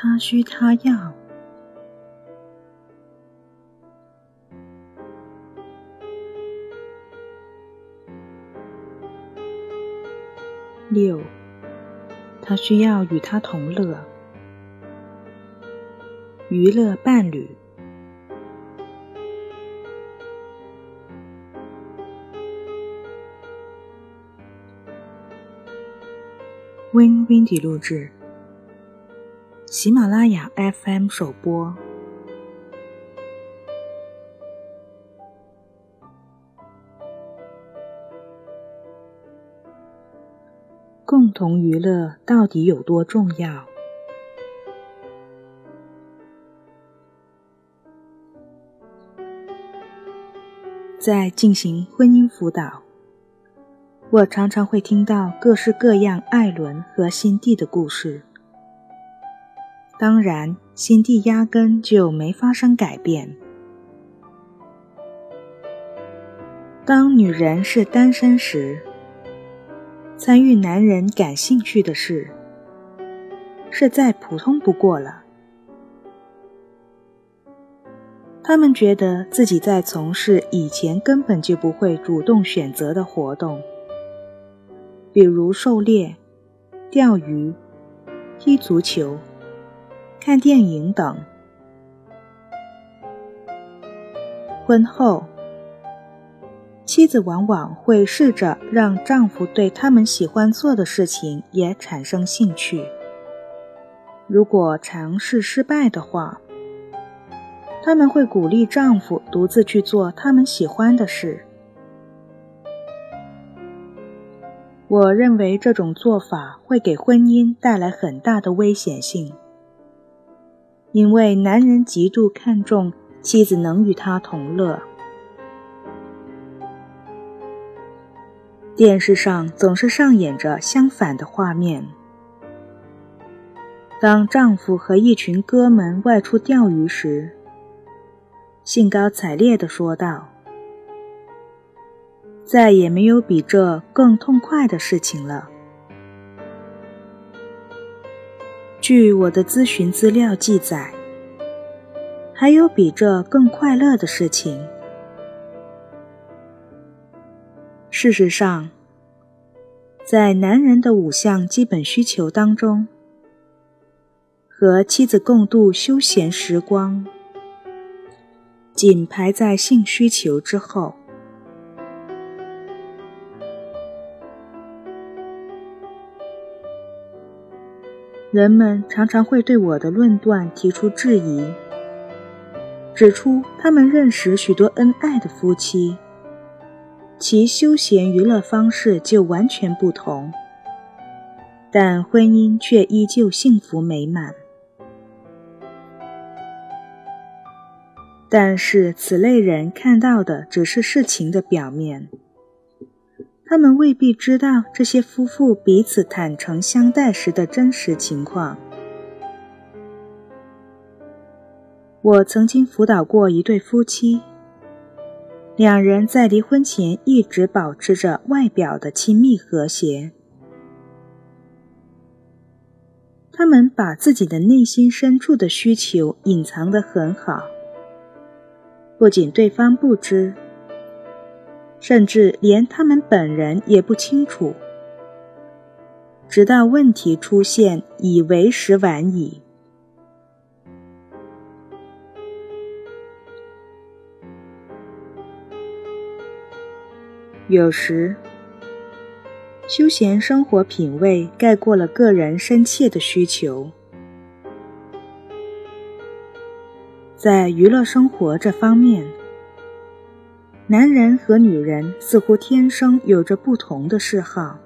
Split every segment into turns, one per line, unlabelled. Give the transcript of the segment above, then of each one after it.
他需他要。六，他需要与他同乐，娱乐伴侣。Win Windy 录制，喜马拉雅 FM 首播。共同娱乐到底有多重要？在进行婚姻辅导。我常常会听到各式各样艾伦和辛蒂的故事。当然，心地压根就没发生改变。当女人是单身时，参与男人感兴趣的事，是再普通不过了。他们觉得自己在从事以前根本就不会主动选择的活动。比如狩猎、钓鱼、踢足球、看电影等。婚后，妻子往往会试着让丈夫对他们喜欢做的事情也产生兴趣。如果尝试失败的话，他们会鼓励丈夫独自去做他们喜欢的事。我认为这种做法会给婚姻带来很大的危险性，因为男人极度看重妻子能与他同乐。电视上总是上演着相反的画面：当丈夫和一群哥们外出钓鱼时，兴高采烈地说道。再也没有比这更痛快的事情了。据我的咨询资料记载，还有比这更快乐的事情。事实上，在男人的五项基本需求当中，和妻子共度休闲时光，仅排在性需求之后。人们常常会对我的论断提出质疑，指出他们认识许多恩爱的夫妻，其休闲娱乐方式就完全不同，但婚姻却依旧幸福美满。但是此类人看到的只是事情的表面。他们未必知道这些夫妇彼此坦诚相待时的真实情况。我曾经辅导过一对夫妻，两人在离婚前一直保持着外表的亲密和谐，他们把自己的内心深处的需求隐藏得很好，不仅对方不知。甚至连他们本人也不清楚，直到问题出现，已为时晚矣。有时，休闲生活品味盖过了个人深切的需求，在娱乐生活这方面。男人和女人似乎天生有着不同的嗜好。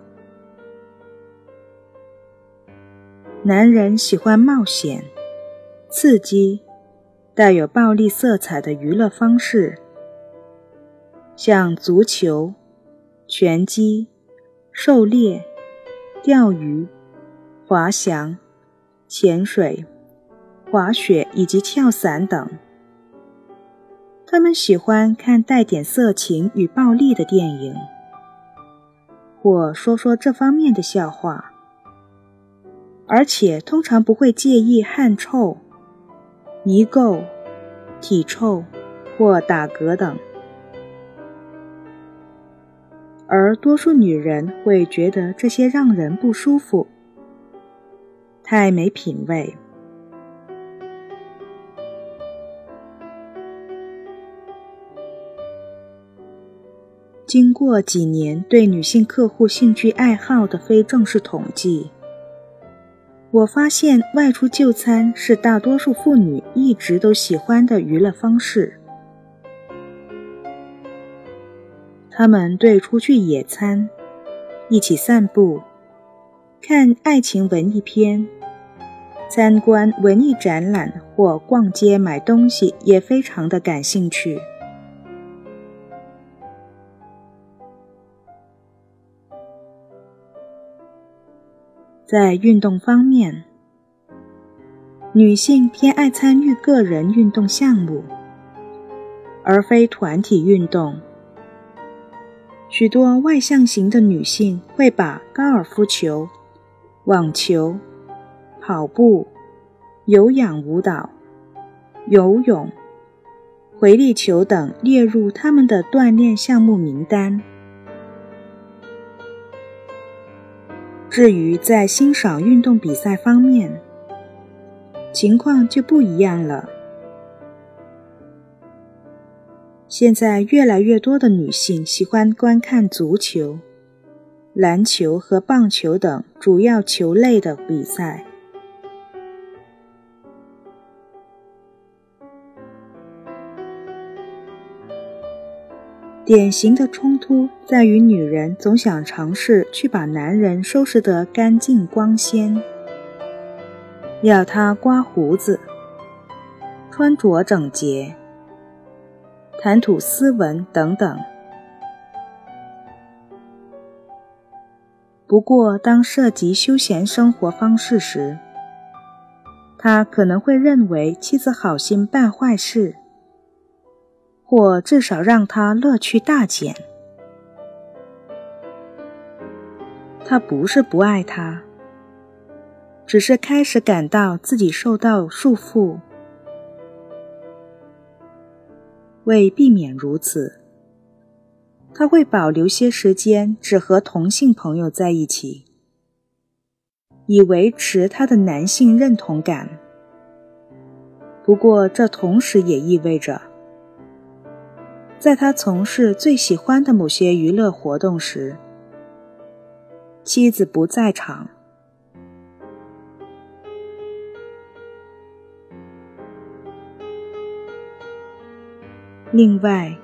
男人喜欢冒险、刺激、带有暴力色彩的娱乐方式，像足球、拳击、狩猎、钓鱼、滑翔、潜水、滑雪以及跳伞等。他们喜欢看带点色情与暴力的电影，或说说这方面的笑话，而且通常不会介意汗臭、泥垢、体臭或打嗝等，而多数女人会觉得这些让人不舒服，太没品味。经过几年对女性客户兴趣爱好的非正式统计，我发现外出就餐是大多数妇女一直都喜欢的娱乐方式。她们对出去野餐、一起散步、看爱情文艺片、参观文艺展览或逛街买东西也非常的感兴趣。在运动方面，女性偏爱参与个人运动项目，而非团体运动。许多外向型的女性会把高尔夫球、网球、跑步、有氧舞蹈、游泳、回力球等列入他们的锻炼项目名单。至于在欣赏运动比赛方面，情况就不一样了。现在越来越多的女性喜欢观看足球、篮球和棒球等主要球类的比赛。典型的冲突在于，女人总想尝试去把男人收拾得干净光鲜，要他刮胡子、穿着整洁、谈吐斯文等等。不过，当涉及休闲生活方式时，他可能会认为妻子好心办坏事。或至少让他乐趣大减。他不是不爱他，只是开始感到自己受到束缚。为避免如此，他会保留些时间只和同性朋友在一起，以维持他的男性认同感。不过，这同时也意味着。在他从事最喜欢的某些娱乐活动时，妻子不在场。另外，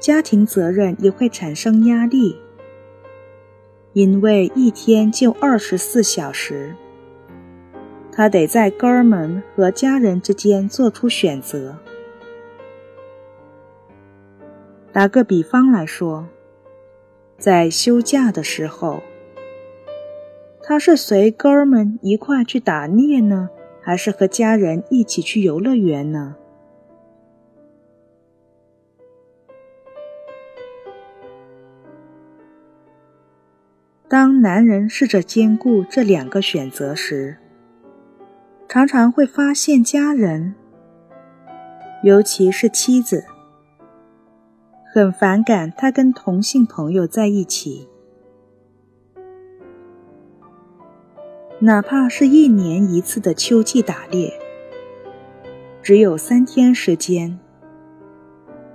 家庭责任也会产生压力，因为一天就二十四小时，他得在哥们和家人之间做出选择。打个比方来说，在休假的时候，他是随哥们一块去打猎呢，还是和家人一起去游乐园呢？当男人试着兼顾这两个选择时，常常会发现家人，尤其是妻子。很反感他跟同性朋友在一起，哪怕是一年一次的秋季打猎，只有三天时间，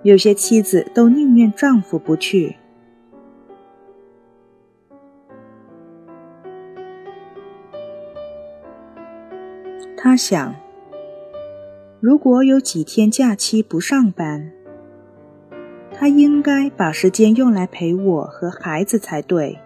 有些妻子都宁愿丈夫不去。他想，如果有几天假期不上班。他应该把时间用来陪我和孩子才对。